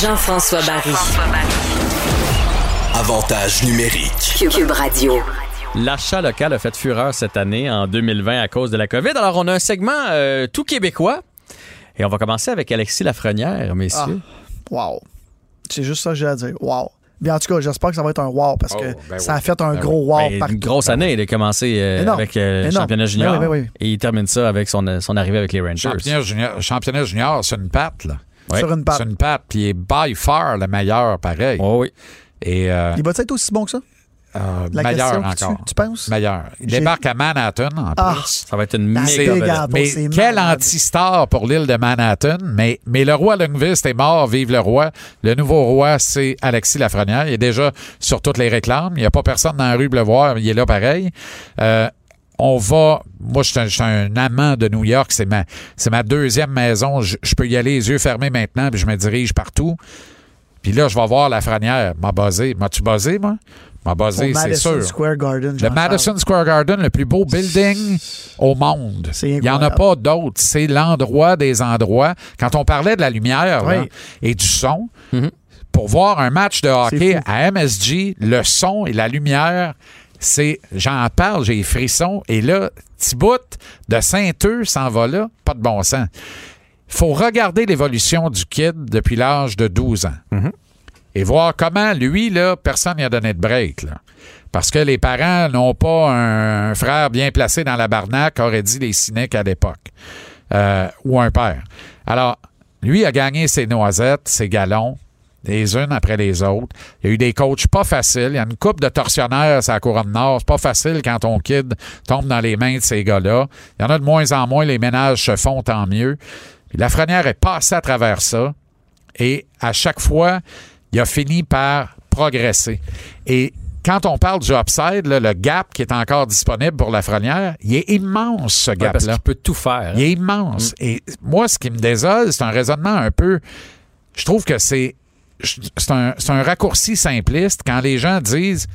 Jean-François Barry. Avantage numérique. Cube Radio. L'achat local a fait fureur cette année, en 2020, à cause de la COVID. Alors, on a un segment euh, tout québécois. Et on va commencer avec Alexis Lafrenière, messieurs. Wow. C'est juste ça que j'ai à dire. Wow. Bien, en tout cas, j'espère que ça va être un wow parce que Oh, ben ça oui. a fait un Ben gros wow Ben, partout. Une grosse année. Il a commencé euh, avec euh, le Énorme. championnat junior. Ben oui, ben oui. Et il termine ça avec son, son arrivée avec les Rangers. Championnat junior, championnat junior, c'est une patte, là. Ouais. Sur une patte. C'est une patte, puis il est by far le meilleur, pareil. Oh oui. Et euh, Il va être aussi bon que ça? euh, La meilleur encore. tue, tu penses? Meilleur. Il débarque à Manhattan, en Ah. plus. Ça va être une méga Mais c'est quel anti-star pour l'île de Manhattan. Mais, mais le roi Lundqvist est mort, vive le roi. Le nouveau roi, c'est Alexis Lafrenière. Il est déjà sur toutes les réclames. Il n'y a pas personne dans la rue pour le voir. Il est là pareil. Euh, on va. Moi, je suis un, je suis un amant de New York. C'est ma, c'est ma deuxième maison. Je, je peux y aller les yeux fermés maintenant, puis je me dirige partout. Puis là, je vais voir Lafrenière. M'a buzzé. M'as-tu buzzé, moi? M'a buzzé, c'est Madison sûr. Square Garden. Le Madison Square Garden, le plus beau building au monde. Il n'y en a pas d'autres. C'est l'endroit des endroits. Quand on parlait de la lumière là, et du son, Mhm. pour voir un match de hockey à MSG, le son et la lumière, c'est, j'en parle, j'ai les frissons. Et là, petit bout de Saint-Eux s'en va là, pas de bon sens. Il faut regarder l'évolution du kid depuis l'âge de 12 ans Mhm. et voir comment, lui, là, personne n'y a donné de break. Là. Parce que les parents n'ont pas un, frère bien placé dans la barnaque, aurait dit les cyniques à l'époque. Euh, ou un père. Alors, lui a gagné ses noisettes, ses galons, les unes après les autres. Il y a eu des coachs pas faciles. Il y a une coupe de tortionnaires à la couronne nord. C'est pas facile quand ton kid tombe dans les mains de ces gars-là. Il y en a de moins en moins. Les ménages se font, tant mieux. Puis Lafrenière est passé à travers ça. Et à chaque fois, il a fini par progresser. Et quand on parle du upside, là, le gap qui est encore disponible pour Lafrenière, il est immense, ce Ouais, parce gap-là. qu'il peut tout faire. Il est immense. Et moi, ce qui me désole, c'est un raisonnement un peu. Je trouve que c'est. C'est un, raccourci simpliste quand les gens disent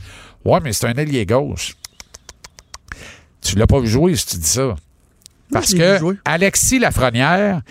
Ouais, mais c'est un ailier gauche. Tu l'as pas vu jouer si tu dis ça. Parce que. Alexis Lafrenière,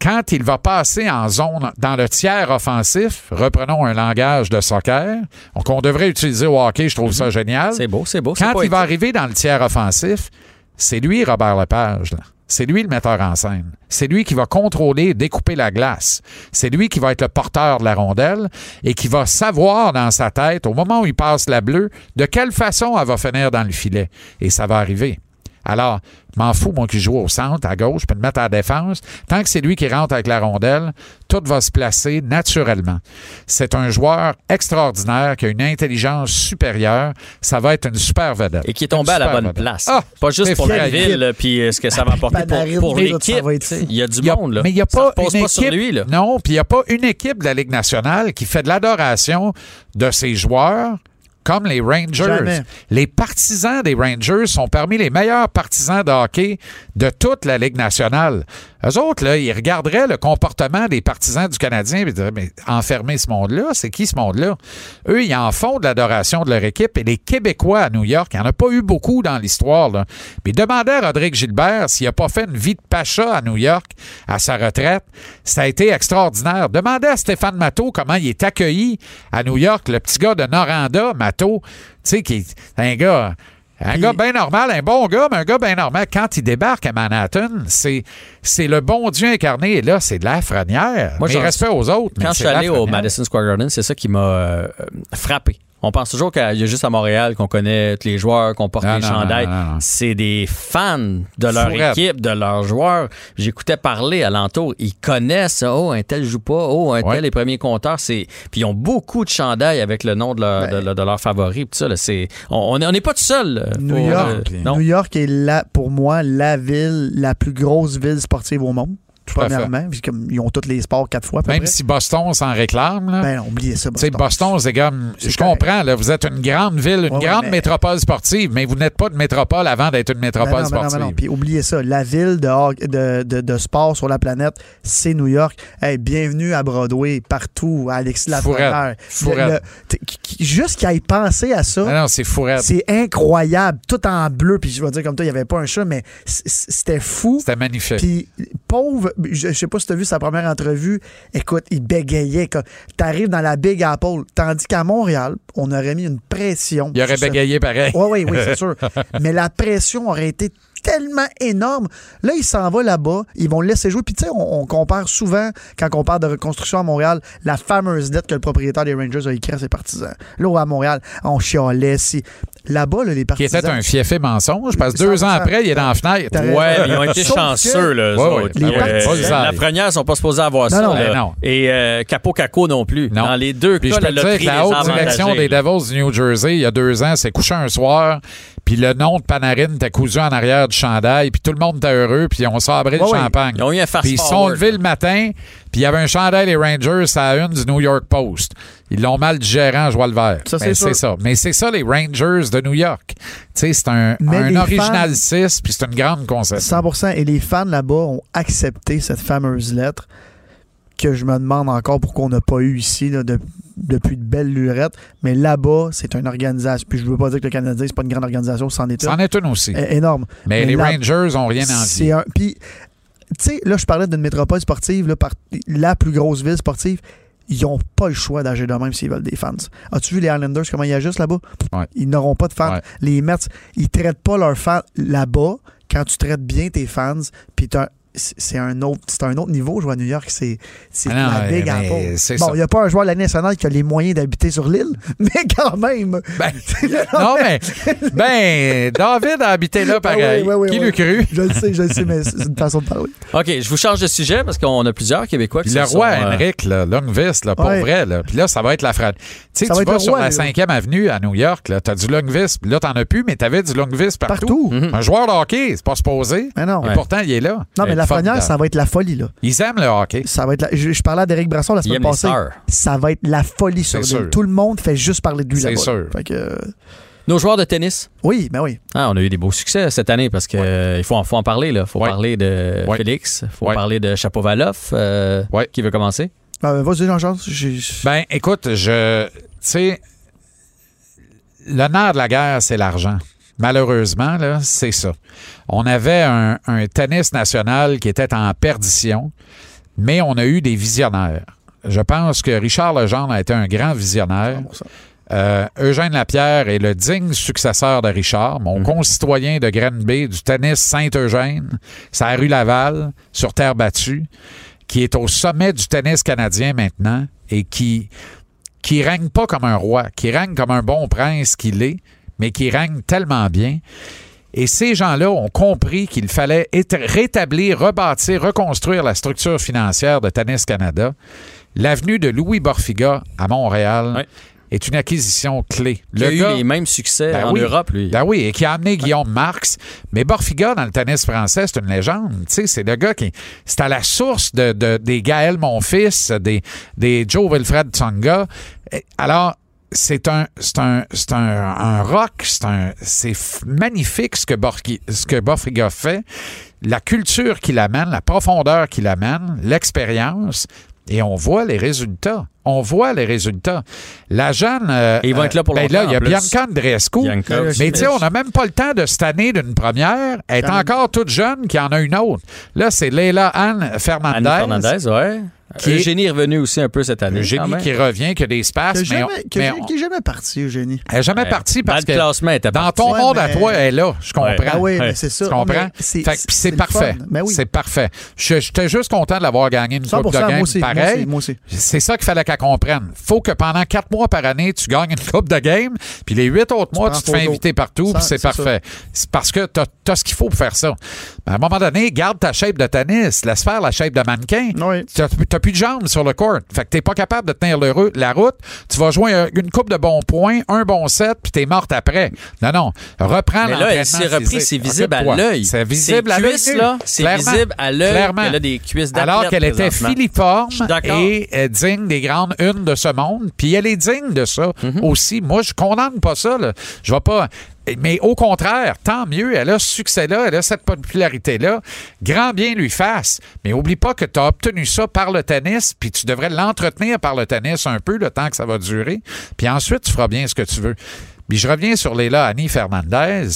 quand il va passer en zone dans le tiers offensif, reprenons un langage de soccer, qu'on devrait utiliser au hockey, je trouve ça génial. C'est beau, c'est beau. c'est Quand il va arriver dans le tiers offensif, c'est lui, Robert Lepage. là. C'est lui le metteur en scène. C'est lui qui va contrôler et découper la glace. C'est lui qui va être le porteur de la rondelle et qui va savoir dans sa tête, au moment où il passe la bleue, de quelle façon elle va finir dans le filet. Et ça va arriver. Alors, m'en fous, moi qui joue au centre, à gauche, je peux me mettre à la défense. Tant que c'est lui qui rentre avec la rondelle, tout va se placer naturellement. C'est un joueur extraordinaire qui a une intelligence supérieure. Ça va être une super vedette. Et qui est tombé Une à la bonne vedette. place. Ah, pas juste pour la ville, puis euh, ce que ça va apporter pour, pour l'équipe. Il y a du Il y a- monde, là. Mais il n'y a Ça pas repose une pas équipe. sur lui, là. Non, puis il n'y a pas une équipe de la Ligue nationale qui fait de l'adoration de ses joueurs comme les Rangers. Jamais. Les partisans des Rangers sont parmi les meilleurs partisans de hockey de toute la Ligue nationale. Eux autres, là, ils regarderaient le comportement des partisans du Canadien et ils diraient, mais enfermer ce monde-là, c'est qui ce monde-là? Eux, ils en font de l'adoration de leur équipe et les Québécois à New York, il n'y en a pas eu beaucoup dans l'histoire. Mais demandez à Rodrigue Gilbert s'il n'a pas fait une vie de pacha à New York à sa retraite. Ça a été extraordinaire. Demandez à Stéphane Matteau comment il est accueilli à New York, le petit gars de Noranda, Matteau, tu sais, qui un gars. Un Puis- gars bien normal, un bon gars, mais un gars bien normal. Quand il débarque à Manhattan, c'est, c'est le bon Dieu incarné. Et là, c'est de la frenière. Moi, mais j'en- respect aux autres. mais Quand je suis allé au. Madison Square Garden, c'est ça qui m'a euh, frappé. On pense toujours qu'il y a juste à Montréal qu'on connaît tous les joueurs, qu'on porte Non, les non, chandails. C'est des fans de leur Fourette. équipe, de leurs joueurs. J'écoutais parler alentour. Ils connaissent, oh, un tel joue pas, oh, un Ouais. tel est premier compteur. C'est... Puis ils ont beaucoup de chandails avec le nom de leur, de, de leur favori. Puis ça, là, c'est... On on est- on n'est pas tout seul. euh, New York, euh. New York est la, pour moi la ville, la plus grosse ville sportive au monde. Tout. Premièrement, puis comme ils ont tous les sports quatre fois. Même près. si Boston s'en réclame, là. Ben, oubliez ça. Sais, Boston, c'est comme. Je correct. comprends, là, vous êtes une grande ville, une Ouais, ouais, grande mais- métropole sportive, mais vous n'êtes pas de métropole avant d'être une Ben métropole non, ben non, ben sportive. non. Puis oubliez ça, la ville de, de, de, de sport sur la planète, c'est New York. Hey, bienvenue à Broadway, partout, à Alexis Lafrenière. Juste qu'il ait pensé à ça, Ah non, c'est fourette. c'est incroyable. Tout en bleu, puis je vais dire comme toi, il n'y avait pas un chat, mais c'était fou. C'était magnifique. Puis pauvre, je, je sais pas si tu as vu sa première entrevue. Écoute, il bégayait. Tu arrives dans la Big Apple. Tandis qu'à Montréal, on aurait mis une pression. Il aurait ce- bégayé pareil. Oui, oui, oui, c'est sûr. Mais la pression aurait été tellement énorme. Là, il s'en va là-bas. Ils vont le laisser jouer. Puis, tu sais, on, on compare souvent, quand on parle de reconstruction à Montréal, la fameuse lettre que le propriétaire des Rangers a écrite à ses partisans. Là, à Montréal, on chialait. Si... Là-bas, là, les Qui partisans. était un fiefé mensonge, parce que deux 100%. ans après, il est dans la fenêtre. Ouais, mais ils ont été Sauf chanceux, là. Ouais, ouais, les partisans- la Lafrenière sont pas supposés avoir Non, ça. non. là. Non. Et euh, Capo Caco non plus. Non. Dans les deux Puis cas, je peux la te dire que la haute direction des. Devils du New Jersey, il y a deux ans, s'est couché un soir, puis le nom de Panarin était cousu en arrière du chandail, puis tout le monde était heureux, puis on sabrait Ouais, le ouais. champagne. Ils ont eu un fast Puis ils se sont levés le matin, puis il y avait un chandail des Rangers à une du New York Post. Ils l'ont mal digéré en joie le vert. Ça, c'est sûr. c'est ça. Mais c'est ça, les Rangers de New York. Tu sais, c'est un, Mais un original fans- 6, puis c'est une grande concession. 100% Et les fans là-bas ont accepté cette fameuse lettre que je me demande encore pourquoi on n'a pas eu ici là, de- depuis de belles lurettes. Mais là-bas, c'est une organisation. Puis je veux pas dire que le Canadien, c'est pas une grande organisation, c'en est C'en une. est une aussi. É- énorme. Mais, mais les là- Rangers ont rien C'est envie. un. Puis, tu sais, là, je parlais d'une métropole sportive, là, par, la plus grosse ville sportive. Ils n'ont pas le choix d'agir de même s'ils veulent des fans. As-tu vu les Islanders, comment ils agissent là-bas? Ouais. Ils n'auront pas de fans. Ouais. Les Mets, ils traitent pas leurs fans là-bas. Quand tu traites bien tes fans, puis t'as- c'est c'est un autre c'est un autre niveau jouer à New York c'est c'est Ah la big mais apple. c'est bon il n'y a pas un joueur de la Ligue nationale qui a les moyens d'habiter sur l'île mais quand même Ben, non, mais, ben, David a habité là pareil. Ah oui, oui, oui, Qui oui. l'eût cru? je le sais je le sais mais c'est une façon de parler OK, je vous change de sujet parce qu'on a plusieurs Québécois qui le roi sont, euh, Henrik, là, Longvis, là, pour Ouais. vrai, là. Puis là, ça va être la fraude. Tu sais, tu vas sur roi, la lui. 5e avenue à New York, là, t'as du Longvis, puis là, t'en as plus, mais t'avais du Longvis partout. partout Mhm. Un joueur de hockey, c'est pas supposé. mais non Et Ouais. pourtant, il est là. non mais la première formidable. ça va être la folie là Ils aiment le hockey. ça va être la- je, je parlais à Derek Brasson la semaine passée ça va être la folie sur C'est sûr. tout le monde fait juste parler de lui C'est là-bas sûr. Fait que, euh, Nos joueurs de tennis? oui ben oui Ah, on a eu des beaux succès cette année parce que euh, il faut, en- faut en parler. Il faut Ouais. parler de Ouais. Félix, il faut Ouais. parler de Chapovalov. euh, Ouais. Qui veut commencer? Euh, vas-y Jean-Charles Ben, écoute, je. Tu sais, le nerf de la guerre, c'est l'argent. Malheureusement, là, c'est ça. On avait un, un tennis national qui était en perdition, mais on a eu des visionnaires. Je pense que Richard Legendre a été un grand visionnaire. Ça. Euh, Eugène Lapierre est le digne successeur de Richard, mon concitoyen de Granby du tennis Saint-Eugène, à rue Laval, sur terre battue, qui est au sommet du tennis canadien maintenant et qui qui règne pas comme un roi, qui règne comme un bon prince qu'il est, mais qui règne tellement bien. Et ces gens-là ont compris qu'il fallait éta- rétablir, rebâtir, reconstruire la structure financière de Tennis Canada. L'avenue de Louis Borfiga à Montréal est une acquisition clé. Il a eu les mêmes succès Ben en oui. Europe, lui. Ben oui, et qui a amené Guillaume Marx. Mais Borfiga, dans le tennis français, c'est une légende. Tu sais, c'est le gars qui. C'est à la source de, de- des Gaël Monfils, des, des Joe Wilfred Tsonga. Alors, c'est un, c'est un, c'est un, un rock, c'est un, c'est magnifique ce que, Borki- ce que Borfiga fait, la culture qu'il amène, la profondeur qu'il amène, l'expérience, et on voit les résultats. On voit les résultats. La jeune. euh, ils vont être là pour ben longtemps, là, il y a. Bianca Andreescu. Mais tu sais, on n'a même pas le temps de cette année d'une première. Elle est encore toute jeune qui en a une autre. Là, c'est Leila Anne Fernandez. Annie Fernandez, ouais. Qui est- Eugénie est revenu aussi un peu cette année. Le quand génie même. qui revient, qui a des espaces, Qui mais, est on- jamais, qui mais on- qui est jamais parti, Eugénie. elle n'est jamais Ouais. partie Dans parce le que classement, était dans partie. ton Ouais, monde à toi, elle est là. Je comprends. Ouais. Ah oui, c'est ça. Tu comprends? C'est- parfait. Ben oui. C'est parfait. Je- J'étais juste content de l'avoir gagné une coupe 100%, de game moi aussi, moi pareil. aussi, moi aussi. C'est ça qu'il fallait qu'elle comprenne. faut que pendant quatre mois par année, tu gagnes une coupe de game, puis les huit autres mois, tu te fais inviter partout, puis c'est c'est parfait. C'est parce que tu as, ce qu'il faut pour faire ça. À un moment donné, garde ta shape de tennis, laisse faire la shape de mannequin. Oui. Tu n'as plus de jambes sur le court. Fait que tu pas capable de tenir le la route. Tu vas jouer un- une coupe de bons points, un bon set, puis tu es morte après. Non, non. Reprends Mais là, l'entraînement elle s'est repris, c'est visible à l'œil. C'est visible à l'œil. là, c'est visible à l'œil Clairement. a des cuisses d'athlète Alors qu'elle était filiforme et euh, digne des grandes unes de ce monde. Puis elle est digne de ça Mhm. aussi. Moi, je condamne pas ça. là. Je vais pas. Mais au contraire, tant mieux, elle a ce succès-là, elle a cette popularité-là. Grand bien lui fasse. Mais oublie pas que tu as obtenu ça par le tennis, puis tu devrais l'entretenir par le tennis un peu le temps que ça va durer. Puis ensuite, tu feras bien ce que tu veux. Puis je reviens sur Léla Annie Fernandez.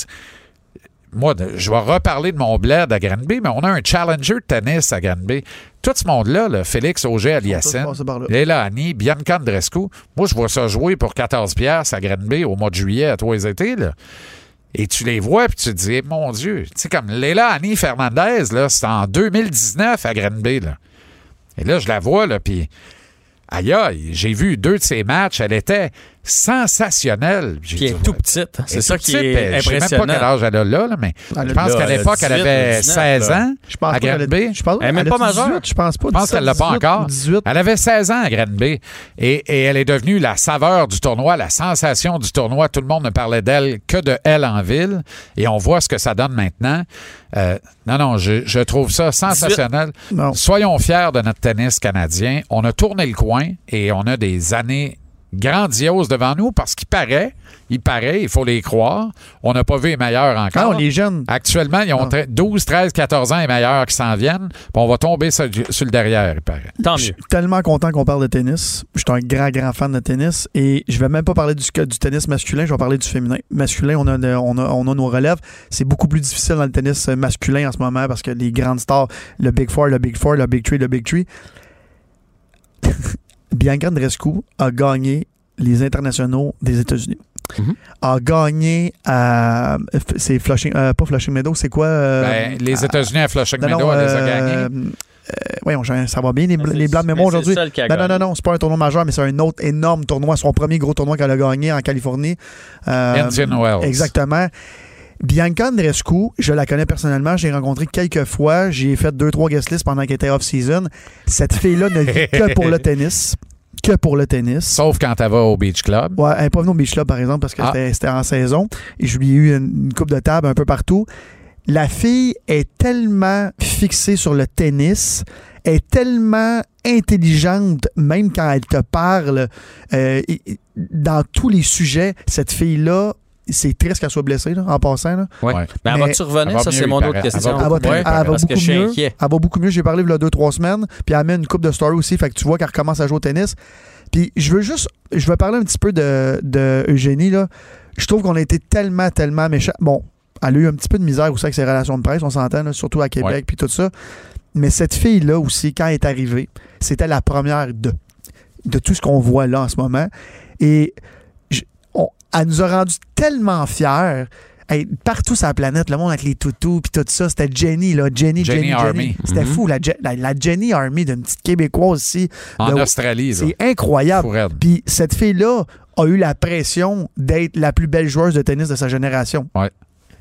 moi, je vais reparler de mon bled à Granby, mais on a un challenger de tennis à Granby. Tout ce monde-là, là, Félix Auger aliassine. Léla Annie, Bianca Andrescu, moi, je vois ça jouer pour 14 piastres à Granby au mois de juillet à les étés, là. Et tu les vois, puis tu te dis, mon Dieu, tu sais, comme Léla Annie Fernandez, là, c'était en 2019 à Granby, là. Et là, je la vois, là, puis aïe, aïe, j'ai vu deux de ses matchs, elle était sensationnelle. Qui dit, est tout petite. elle C'est ça tout qui petite, est elle- Je sais même pas quel impressionnant. âge elle a là, là, mais Elle je pense qu'à elle l'époque, elle 18, avait 19, 16 là. ans Je pense à Granby. a- je pense, Elle est même pas 18, majeure. Je pense pas. Je pense qu'elle l'a pas 17, encore. 18. Elle avait 16 ans à Granby et, et elle est devenue la saveur du tournoi, la sensation du tournoi. Tout le monde ne parlait d'elle que de elle en ville et on voit ce que ça donne maintenant. Euh, non, non, je, je trouve ça sensationnel. Soyons fiers de notre tennis canadien. On a tourné le coin et on a des années grandioses devant nous parce qu'il paraît, il paraît, il faut les croire. On n'a pas vu les meilleurs Ah, encore. on est jeunes. Actuellement, ils ont Ah. tre- 12, 13, 14 ans et meilleurs qui s'en viennent. Puis on va tomber sur, sur le derrière, il paraît. Tant Je suis mieux. tellement content qu'on parle de tennis. Je suis un grand, grand fan de tennis. Et je vais même pas parler du, du tennis masculin, je vais parler du féminin. Masculin, on a, on a, on a nos relèves. C'est beaucoup plus difficile dans le tennis masculin en ce moment parce que les grandes stars, le Big Four, le Big Four, le Big Three, le Big Three. Bianca Andreescu a gagné les internationaux des États-Unis. Mhm. A gagné à. C'est Flushing. euh, pas Flushing Meadow, c'est quoi euh, Ben, les à- États-Unis à Flushing non, Meadow, non, elle les a euh, gagnés. euh, voyons, ça va bien, les, bl- les blancs de mémoire aujourd'hui. le seul qui a Non, non, gagné. non, non, c'est pas un tournoi majeur, mais c'est un autre énorme tournoi. Son premier gros tournoi qu'elle a gagné en Californie. Euh, Indian Wells. Exactement. Bianca Andreescu, je la connais personnellement, j'ai rencontré quelques fois, j'ai fait deux, trois guest lists pendant qu'elle était off-season. Cette fille-là ne vit que pour le tennis. Que pour le tennis. Sauf quand elle va au Beach Club. Ouais, elle n'est pas venue au Beach Club, par exemple, parce que Ah. c'était- en saison. Et je lui ai eu une, une coupe de table un peu partout. La fille est tellement fixée sur le tennis, est tellement intelligente, même quand elle te parle euh, dans tous les sujets. Cette fille-là, c'est triste qu'elle soit blessée, là, en passant. là. Ouais. Ouais. Mais elle Mais- va-tu revenir? va Ça, c'est mon autre paraît. question. Elle va Elle va, beaucoup très- mieux, elle va parce que beaucoup je suis mieux. inquiet. Elle va beaucoup mieux. J'ai parlé il y a deux, trois semaines. Puis elle met une coupe de story aussi. Fait que tu vois qu'elle recommence à jouer au tennis. Puis je veux juste. Je veux parler un petit peu de, de Eugénie. Là. Je trouve qu'on a été tellement, tellement méchants. Bon, elle a eu un petit peu de misère aussi avec ses relations de presse, on s'entend, là, surtout à Québec, puis tout ça. Mais cette fille-là aussi, quand elle est arrivée, c'était la première de, de tout ce qu'on voit là en ce moment. Et elle nous a rendus tellement fiers. Hey, partout sur la planète, le monde avec les toutous puis tout ça, c'était Jenny, là. Jenny, Jenny Jenny, Army. C'était Mhm. fou, la, la, la Jenny Army d'une petite Québécoise ici. En de- Australie. C'est incroyable. Puis cette fille-là a eu la pression d'être la plus belle joueuse de tennis de sa génération. Ouais.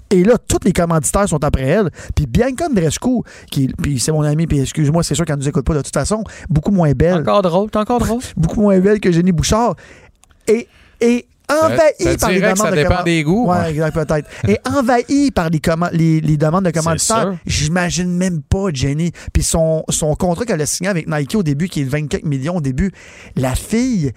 Et là, tous les commanditaires sont après elle. Puis Bianca Andreescu, qui, puis c'est mon ami, puis excuse-moi, c'est sûr qu'elle nous écoute pas de toute façon, beaucoup moins belle, Encore drôle, t'es encore drôle? beaucoup moins belle que Jenny Bouchard, et, et envahie Ça par les demandes ça de dépend command- des goûts. Ouais, exact, peut-être. Et envahi par les, comman- les, les demandes de commanditaires. J'imagine même pas, Jenny. Puis son, son contrat qu'elle a signé avec Nike au début, qui est de 24 millions au début, la fille,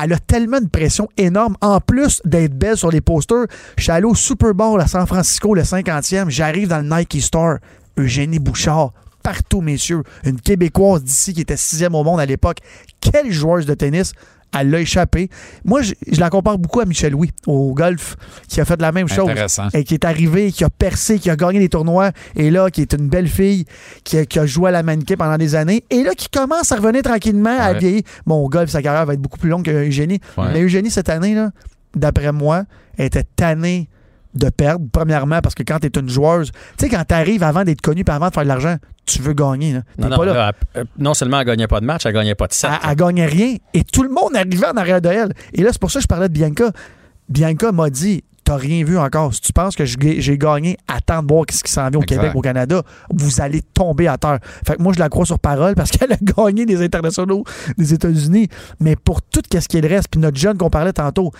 elle a tellement de pression énorme. En plus d'être belle sur les posters, je suis allé au Super Bowl à San Francisco, le 50e. J'arrive dans le Nike Store. Eugénie Bouchard, partout, messieurs. Une Québécoise d'ici qui était sixième au monde à l'époque. Quelle joueuse de tennis! Elle l'a échappé. Moi, je, je la compare beaucoup à Michel Louis au golf, qui a fait la même chose. Et qui est arrivé, qui a percé, qui a gagné des tournois, et là, qui est une belle fille, qui a, qui a joué à la mannequin pendant des années, et là, qui commence à revenir tranquillement à vieillir. Bon, au golf, sa carrière va être beaucoup plus longue que Eugénie. Ouais. Mais Eugénie, cette année, là, d'après moi, était tannée de perdre. Premièrement, parce que quand tu es une joueuse, tu sais, quand tu arrives avant d'être connu puis avant de faire de l'argent, tu veux gagner. là. Non, non, pas là. là, elle- euh, non seulement elle gagnait pas de match, elle gagnait pas de set. Elle, elle gagnait rien. Et tout le monde arrivait en arrière de elle. Et là, c'est pour ça que je parlais de Bianca. Bianca m'a dit T'as rien vu encore. Si tu penses que j'ai gagné, attends de voir ce qui s'en vient au Exact. Québec, au Canada, vous allez tomber à terre. Fait que moi, je la crois sur parole parce qu'elle a gagné des internationaux des États-Unis. Mais pour tout ce qui est le reste, puis notre jeune qu'on parlait tantôt,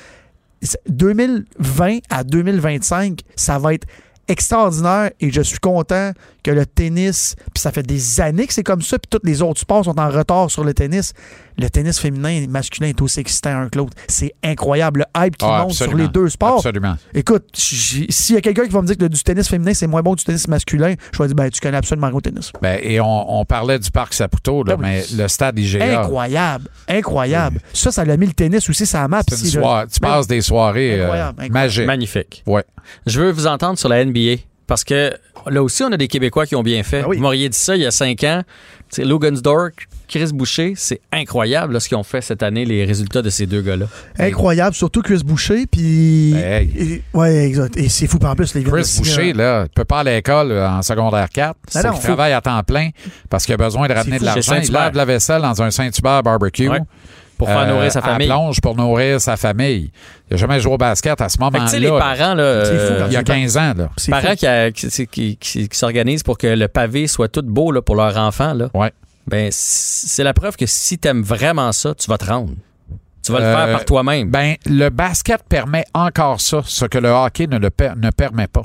2020 à 2025, ça va être extraordinaire et je suis content que le tennis, puis ça fait des années que c'est comme ça, puis tous les autres sports sont en retard sur le tennis. Le tennis féminin et masculin est aussi excitant un que l'autre. C'est incroyable. Le hype qui Ah, monte sur les deux sports. Absolument. Écoute, s'il y a quelqu'un qui va me dire que le- du tennis féminin, c'est moins bon que du tennis masculin, je vais dire, ben, tu connais absolument rien au tennis. Ben, et on, on parlait du parc Saputo, là, Ben oui. mais le stade IGA, Incroyable. Incroyable. Ça, ça l'a mis le tennis aussi la map. tu passes des soirées euh, incroyable. magiques. Magnifique. Ouais. Je veux vous entendre sur la NBA. Parce que là aussi, on a des Québécois qui ont bien fait. Oui. Vous m'auriez dit ça il y a cinq ans. Tu sais, Logansdorf, Chris Boucher, c'est incroyable là, ce qu'ils ont fait cette année, les résultats de ces deux gars-là. Incroyable, surtout Chris Boucher. Puis. Hey. Et- ouais, exact. Et c'est fou. En plus, les gars. Chris Boucher, là, il peut pas aller à l'école euh, en secondaire 4. Ben non. il travaille à temps plein parce qu'il a besoin de ramener de l'argent. Il lave la vaisselle dans un Saint-Hubert barbecue. Ouais. Pour faire euh, nourrir sa à la famille. plonge pour nourrir sa famille. Il n'a jamais joué au basket à ce tu moment-là. sais, les parents, là, fou, euh, Il y a c'est 15 ans, là. C'est parents fou. qui, qui, qui- qui- qui s'organisent pour que le pavé soit tout beau là, pour leur enfant, là, Ouais. ben, c'est la preuve que si tu aimes vraiment ça, tu vas te rendre. Tu vas le Euh, faire par toi-même. Ben, le basket permet encore ça, ce que le hockey ne, le per- ne permet pas.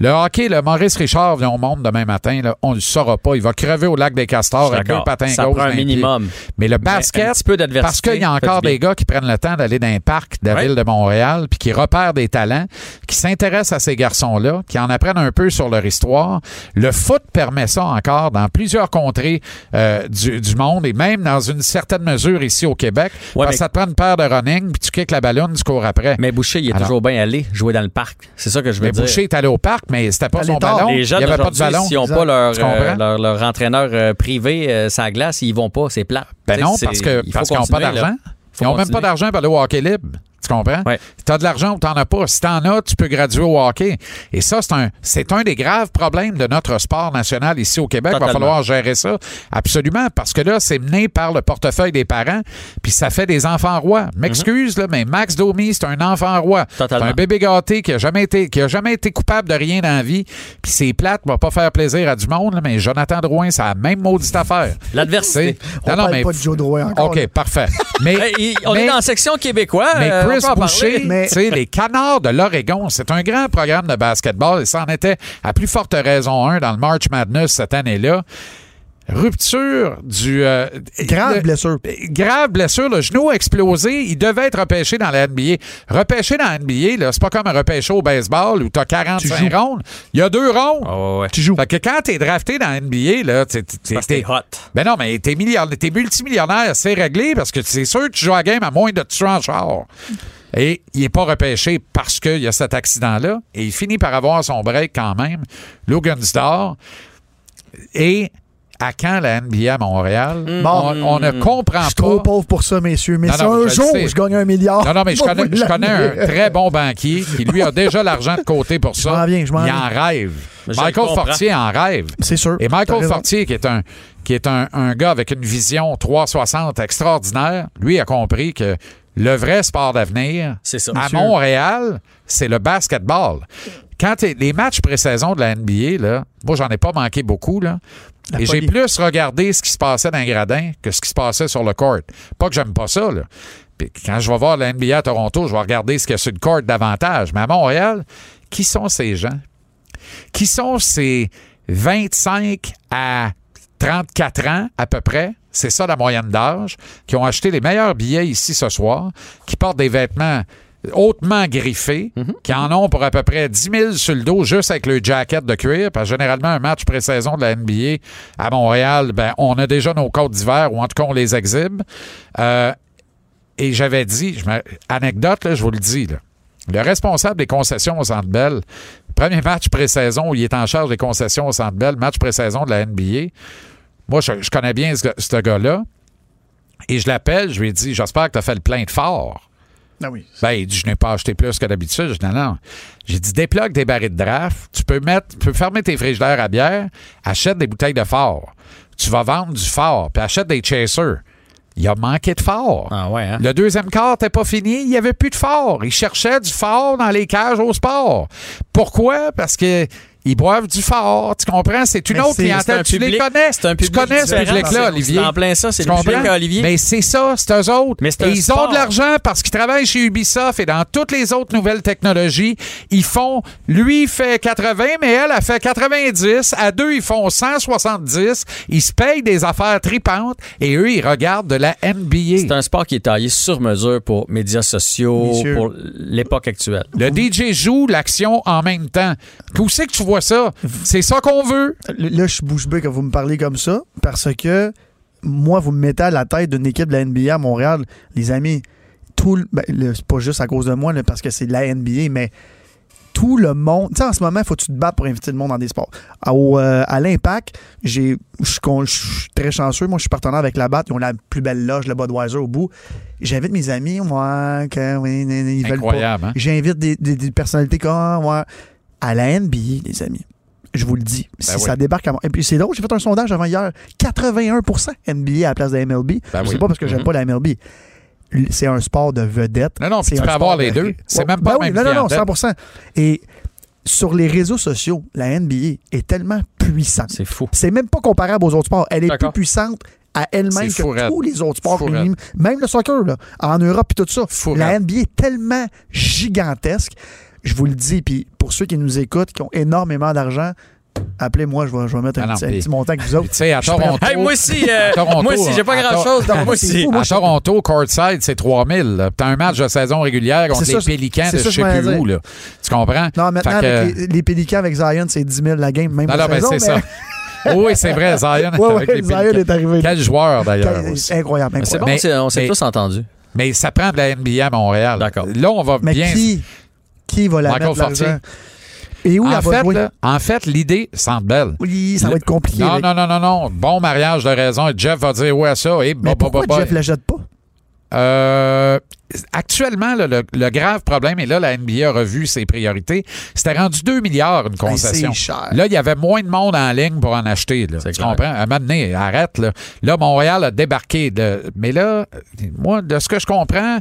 Le hockey, le Maurice Richard vient au monde demain matin, là, on ne le saura pas. Il va crever au lac des Castors avec deux D'accord. patins ça gauche prend un pied. minimum. Mais le Mais un basket, petit peu parce qu'il y a encore des gars qui prennent le temps d'aller dans un parc de la Ouais. ville de Montréal, puis qui repèrent des talents, qui s'intéressent à ces garçons-là, qui en apprennent un peu sur leur histoire. Le foot permet ça encore dans plusieurs contrées euh, du, du monde et même dans une certaine mesure ici au Québec. Ouais, parce que ça te prend une paire de running, puis tu kicks la ballonne, tu cours après. Mais Boucher, il est Alors- toujours bien allé jouer dans le parc. C'est ça que je veux Mais dire. Boucher est allé au parc, mais c'était pas son tard. ballon. Les Il jeunes n'y avait pas de ballon. s'ils n'ont pas leur, euh, leur, leur entraîneur euh, privé euh, sa glace, ils vont pas, c'est plat. Ben non, parce il qu'ils n'ont pas d'argent. Ils n'ont même pas d'argent pour aller au hockey libre. Tu comprends? Ouais. Tu as de l'argent ou tu n'en as pas. Si tu en as, tu peux graduer au hockey. Et ça, c'est un, c'est un des graves problèmes de notre sport national ici au Québec. Il va falloir gérer ça. Absolument. Parce que là, c'est mené par le portefeuille des parents, puis ça fait des enfants rois. M'excuse, là, mais Max Domi, c'est un enfant roi. C'est un bébé gâté qui a jamais été, qui a jamais été coupable de rien dans la vie. Puis c'est plate, va pas faire plaisir à du monde, là, mais Jonathan Drouin, c'est la même maudite affaire. L'adversité. On parle pas de Joe Drouin encore. OK, parfait. Mais, on mais- est dans la section québécois. mais euh, Chris Boucher. Mais- les Canards de l'Oregon, c'est un grand programme de basketball et ça en était à plus forte raison un dans le March Madness cette année-là. Rupture du... euh, Grave le- blessure. Grave blessure, le genou a explosé. Il devait être repêché dans la NBA. Repêché dans la NBA, là, c'est pas comme un repêché au baseball où t'as 45 joues. rondes. Il y a deux rondes. Oh, ouais. Tu joues. Fait que quand t'es drafté dans la NBA, là, t'es, hot. ben non, mais t'es, millionnaire, t'es multimillionnaire, c'est réglé parce que c'est sûr que tu joues à la game à moins de tuer en char. Et il n'est pas repêché parce qu'il y a cet accident-là. Et il finit par avoir son break quand même. Logansdor. Et à quand la NBA à Montréal? Bon. on, on ne comprend Je suis trop pas. pauvre pour ça, messieurs. Mais Non, si non, un je jour, je gagne un milliard. Non, non, mais je connais, je un très bon banquier qui, lui, a déjà l'argent de côté pour ça. m'en viens, je il en rêve. Je Michael. Fortier en rêve. C'est sûr. Et Michael. Fortier, qui est un qui est un, un gars avec une vision 360 extraordinaire, lui a compris que le vrai sport d'avenir à. Montréal, c'est le basketball. Quand les matchs pré-saison de la NBA, là, moi j'en ai pas manqué beaucoup là. La et j'ai plus regardé ce qui se passait dans les gradins que ce qui se passait sur le court. Pas que j'aime pas ça, là. Puis quand je vais voir la NBA à Toronto, je vais regarder ce qu'il y a sur le court davantage. Mais à Montréal, qui sont ces gens? Qui sont ces 25 à 34 ans à peu près? C'est ça la moyenne d'âge, qui ont acheté les meilleurs billets ici ce soir, qui portent des vêtements hautement griffés, qui en ont pour à peu près 10 000 sur le dos juste avec le jacket de cuir. Parce que généralement, un match pré-saison de la NBA à Montréal, ben, on a déjà nos côtes d'hiver, ou en tout cas, on les exhibe. Euh, et j'avais dit, je anecdote, là, je vous le dis, là, le responsable des concessions au Centre Bell, premier match pré-saison où il est en charge des concessions au Centre Bell, match pré-saison de la NBA, moi, je, je connais bien ce, ce gars-là, et je l'appelle, je lui ai dit, j'espère que tu as fait le plein de fort. Ah oui. Ben, il dit, je n'ai pas acheté plus que d'habitude. Je dis, non, non. J'ai dit, déplogue des barils de draft. Tu peux mettre, tu peux fermer tes frigidaires à bière. Achète des bouteilles de fort. Tu vas vendre du fort. Puis achète des chasers. Il a manqué de fort. Ah ouais, hein? Le deuxième quart n'était pas fini. Il n'y avait plus de fort. Il cherchait du fort dans les cages au sport. Pourquoi? Parce que ils boivent du fort. Tu comprends? C'est une Mais autre clientèle. un Tu les connais. C'est un tu connais ce public-là, Olivier. C'est en plein ça, c'est Tu le public à Olivier. Mais c'est ça, c'est eux autres. Mais c'est Et ils sport. ont de l'argent parce qu'ils travaillent chez Ubisoft et dans toutes les autres nouvelles technologies. Ils font, lui, il fait 80, mais elle, a fait 90. À deux, ils font 170. Ils se payent des affaires tripantes et eux, ils regardent de la NBA. C'est un sport qui est taillé sur mesure pour médias sociaux, pour l'époque actuelle. Le DJ joue l'action en même temps. Où c'est que tu vois ça? C'est ça qu'on veut. Là, je suis bouche bée que vous me parlez comme ça parce que moi, vous me mettez à la tête d'une équipe de la NBA à Montréal. Les amis, tout le- ben, le- c'est pas juste à cause de moi, là, parce que c'est de la NBA, mais tout le monde. Tu sais, en ce moment, il faut que tu te battes pour inviter le monde dans des sports. À, au, euh, à l'Impact, je suis très chanceux. Moi, je suis partenaire avec la BAT. Ils ont la plus belle loge, le Budweiser au bout. J'invite mes amis, moi, que, oui, ils veulent pas. Incroyable, hein? J'invite des, des- des personnalités comme moi. À la NBA, les amis. Je vous le dis. Si Ben oui. ça débarque à moi. Et puis c'est drôle, j'ai fait un sondage avant hier. 81% NBA à la place de la MLB. Ben c'est oui. pas parce que j'aime Mhm. pas la MLB. C'est un sport de vedette. Non, non, tu peux avoir les de- deux. C'est Ouais, même pas ben oui, même Non, non, non, clientèle. 100 Et sur les réseaux sociaux, la NBA est tellement puissante. C'est fou. C'est même pas comparable aux autres sports. Elle est plus puissante à elle-même que raide. tous les autres sports. Même le soccer, là, en Europe et tout ça. Fou la raide. NBA est tellement gigantesque. Je vous le dis, puis pour ceux qui nous écoutent, qui ont énormément d'argent, appelez-moi, je vais, je vais mettre un, Ah non, petit, un puis- petit montant avec vous autres. Tu sais, à Toronto. Hey, moi aussi, euh, À Toronto, moi aussi, j'ai pas à grand chose. Tor- Moi moi, c'est aussi. fou, moi, À Toronto, courtside, c'est 3000. là. T'as un match de saison régulière contre C'est les ça, Pélicans c'est de ça, je sais plus où. Là. Tu comprends? Non, maintenant, que- avec les, les Pélicans avec Zion, c'est 10 000 la game, même Non, ben, saison, c'est ça. mais- oui, c'est vrai, Zion Ouais, avec ouais, les Zion Pélicans. est arrivé. Quel joueur, d'ailleurs. Incroyable, C'est incroyable. bon, Mais- c'est- on s'est tous entendus. Mais ça prend de la NBA à Montréal. D'accord. Là, on va Mais bien. qui, qui va la Michael mettre l'argent? Fortier. Et où en, elle va fait, jouer? là, en fait, l'idée semble belle. Oui, ça va être compliqué. Non, non, non, non, non. Bon mariage de raison. Et Jeff va dire ouais à ça. Et Mais pourquoi bah, bah. Jeff la jette pas? Euh, actuellement, là, le, le grave problème, et là, la NBA a revu ses priorités, c'était rendu 2 milliards une concession. Hey, c'est cher. Là, il y avait moins de monde en ligne pour en acheter. Là. C'est Tu clair. comprends? À un moment donné, arrête. Là. là, Montréal a débarqué. de- Mais là, moi, de ce que je comprends,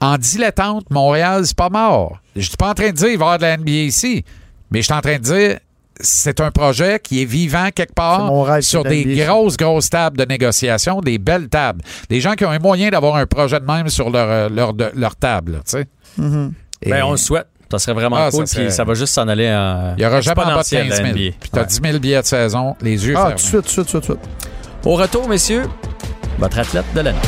en dilettante, Montréal, c'est pas mort. Je suis pas en train de dire qu'il va y avoir de la NBA ici, mais je suis en train de dire c'est un projet qui est vivant quelque part mon rêve, sur des grosses, grosses tables de négociation, des belles tables. Des gens qui ont un moyen d'avoir un projet de même sur leur, euh, leur, de- leur table. là, tu sais. Mhm. Et Ben, on le souhaite. Ça serait vraiment Ah, cool. ça serait- Puis ça va juste s'en aller en. il n'y aura jamais en bas de exponentiel, 15 000. la Puis tu as Ouais. 10 000 billets de saison, les yeux Ah, fermés. tout de suite, tout de suite, tout de suite. Au retour, messieurs, votre athlète de l'année.